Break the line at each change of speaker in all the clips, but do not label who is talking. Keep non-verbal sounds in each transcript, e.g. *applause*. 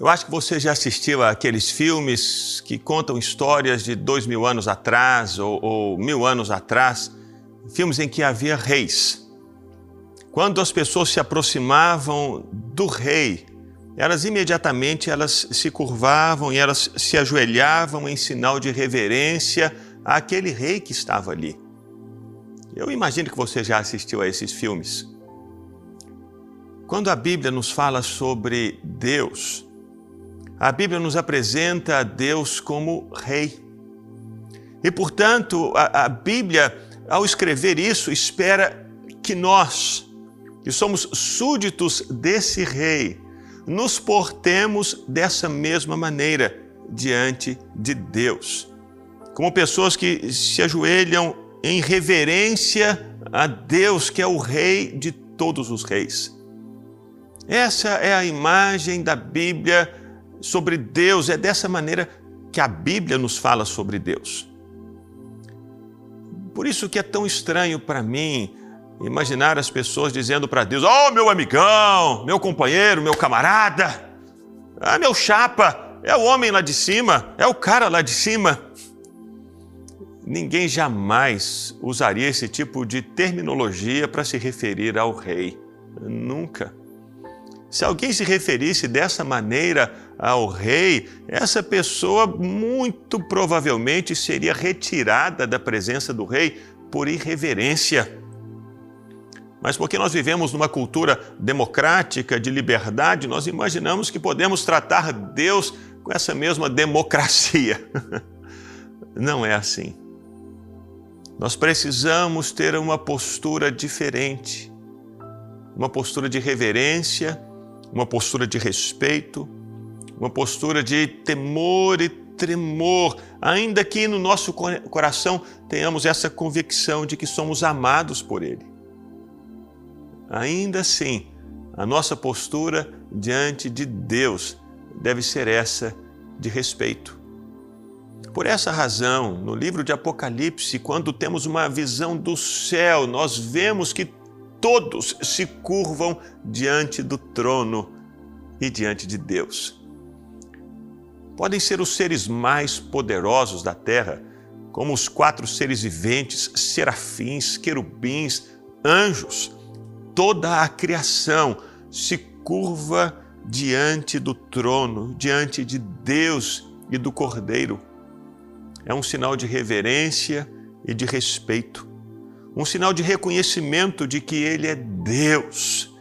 Eu acho que você já assistiu àqueles filmes que contam histórias de dois mil anos atrás ou, ou mil anos atrás, filmes em que havia reis. Quando as pessoas se aproximavam do rei, elas imediatamente elas se curvavam e elas se ajoelhavam em sinal de reverência àquele rei que estava ali. Eu imagino que você já assistiu a esses filmes. Quando a Bíblia nos fala sobre Deus, a Bíblia nos apresenta a Deus como Rei. E, portanto, a, a Bíblia, ao escrever isso, espera que nós, que somos súditos desse Rei, nos portemos dessa mesma maneira diante de Deus. Como pessoas que se ajoelham em reverência a Deus, que é o Rei de todos os reis. Essa é a imagem da Bíblia sobre Deus, é dessa maneira que a Bíblia nos fala sobre Deus. Por isso que é tão estranho para mim imaginar as pessoas dizendo para Deus: "Oh, meu amigão, meu companheiro, meu camarada, ah, meu chapa, é o homem lá de cima, é o cara lá de cima". Ninguém jamais usaria esse tipo de terminologia para se referir ao rei. Nunca. Se alguém se referisse dessa maneira ao rei, essa pessoa muito provavelmente seria retirada da presença do rei por irreverência. Mas porque nós vivemos numa cultura democrática, de liberdade, nós imaginamos que podemos tratar Deus com essa mesma democracia. *laughs* Não é assim. Nós precisamos ter uma postura diferente, uma postura de reverência uma postura de respeito, uma postura de temor e tremor, ainda que no nosso coração tenhamos essa convicção de que somos amados por Ele. Ainda assim, a nossa postura diante de Deus deve ser essa de respeito. Por essa razão, no livro de Apocalipse, quando temos uma visão do céu, nós vemos que todos se curvam diante do trono e diante de Deus. Podem ser os seres mais poderosos da terra, como os quatro seres viventes, serafins, querubins, anjos. Toda a criação se curva diante do trono, diante de Deus e do Cordeiro. É um sinal de reverência e de respeito um sinal de reconhecimento de que Ele é Deus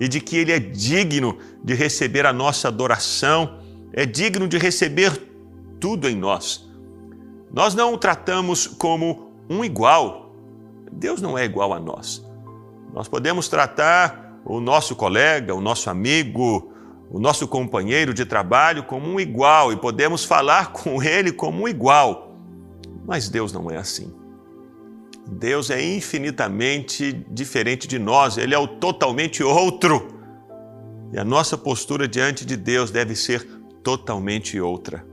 e de que Ele é digno de receber a nossa adoração, é digno de receber tudo em nós. Nós não o tratamos como um igual. Deus não é igual a nós. Nós podemos tratar o nosso colega, o nosso amigo, o nosso companheiro de trabalho como um igual e podemos falar *laughs* com ele como um igual. Mas Deus não é assim. Deus é infinitamente diferente de nós, Ele é o totalmente outro. E a nossa postura diante de Deus deve ser totalmente outra.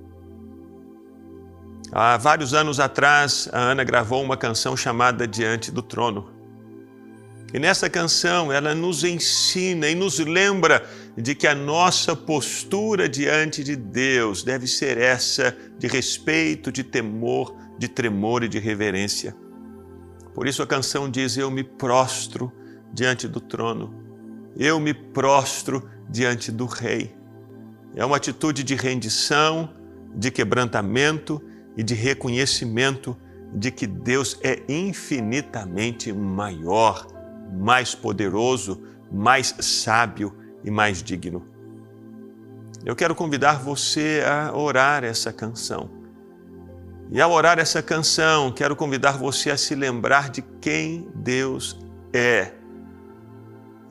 Há vários anos atrás, a Ana gravou uma canção chamada Diante do Trono. E nessa canção ela nos ensina e nos lembra de que a nossa postura diante de Deus deve ser essa de respeito, de temor, de tremor e de reverência. Por isso a canção diz: Eu me prostro diante do trono, eu me prostro diante do Rei. É uma atitude de rendição, de quebrantamento e de reconhecimento de que Deus é infinitamente maior, mais poderoso, mais sábio e mais digno. Eu quero convidar você a orar essa canção e ao orar essa canção, quero convidar você a se lembrar de quem Deus é.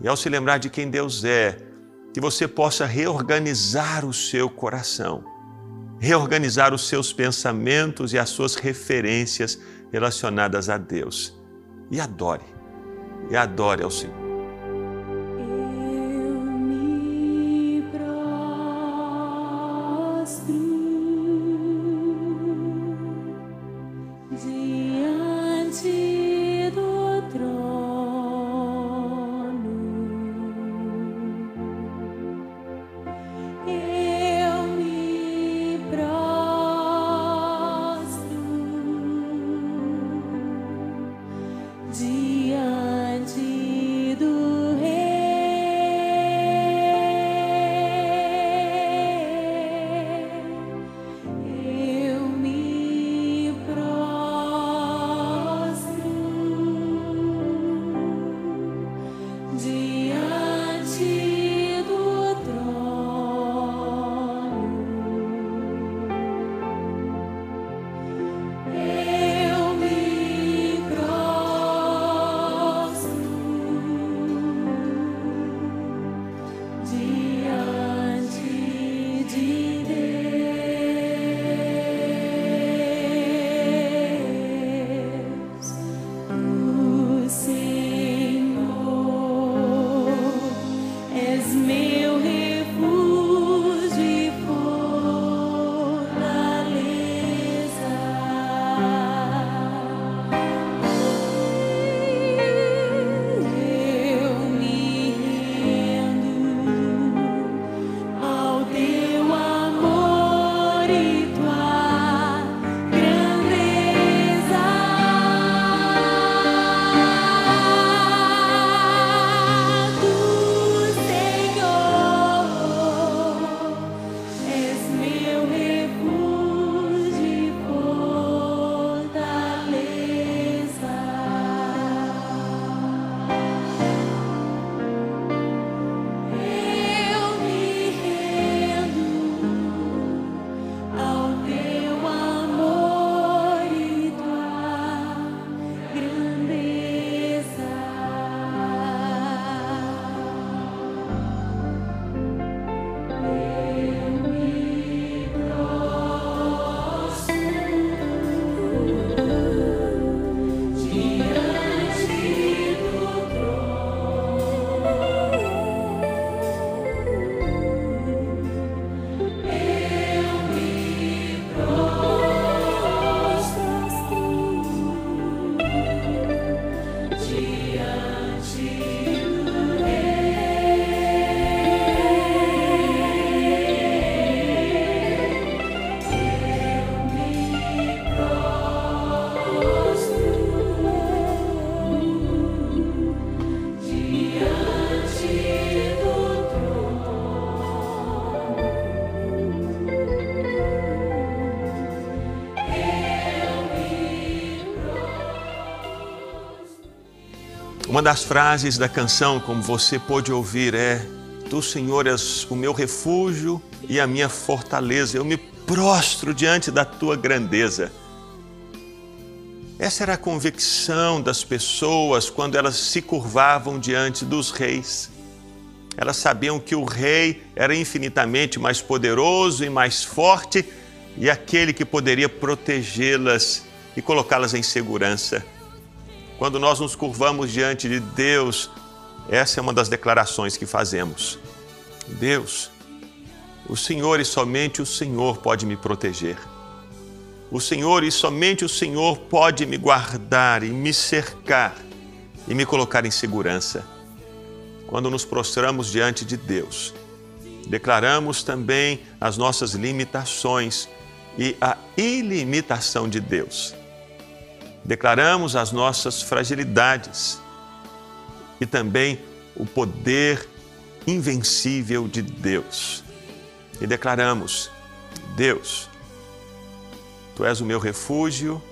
E ao se lembrar de quem Deus é, que você possa reorganizar o seu coração, reorganizar os seus pensamentos e as suas referências relacionadas a Deus. E adore, e adore ao Senhor. Uma das frases da canção, como você pôde ouvir, é: Tu, Senhor, és o meu refúgio e a minha fortaleza. Eu me prostro diante da tua grandeza. Essa era a convicção das pessoas quando elas se curvavam diante dos reis. Elas sabiam que o rei era infinitamente mais poderoso e mais forte e aquele que poderia protegê-las e colocá-las em segurança. Quando nós nos curvamos diante de Deus, essa é uma das declarações que fazemos. Deus, o Senhor e somente o Senhor pode me proteger. O Senhor e somente o Senhor pode me guardar e me cercar e me colocar em segurança. Quando nos prostramos diante de Deus, declaramos também as nossas limitações e a ilimitação de Deus. Declaramos as nossas fragilidades e também o poder invencível de Deus. E declaramos: Deus, Tu és o meu refúgio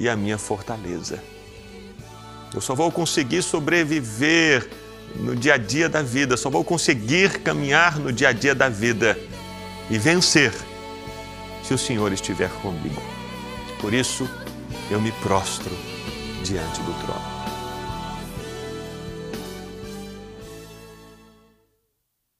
e a minha fortaleza. Eu só vou conseguir sobreviver no dia a dia da vida, só vou conseguir caminhar no dia a dia da vida e vencer se o Senhor estiver comigo. Por isso, eu me prostro diante do trono.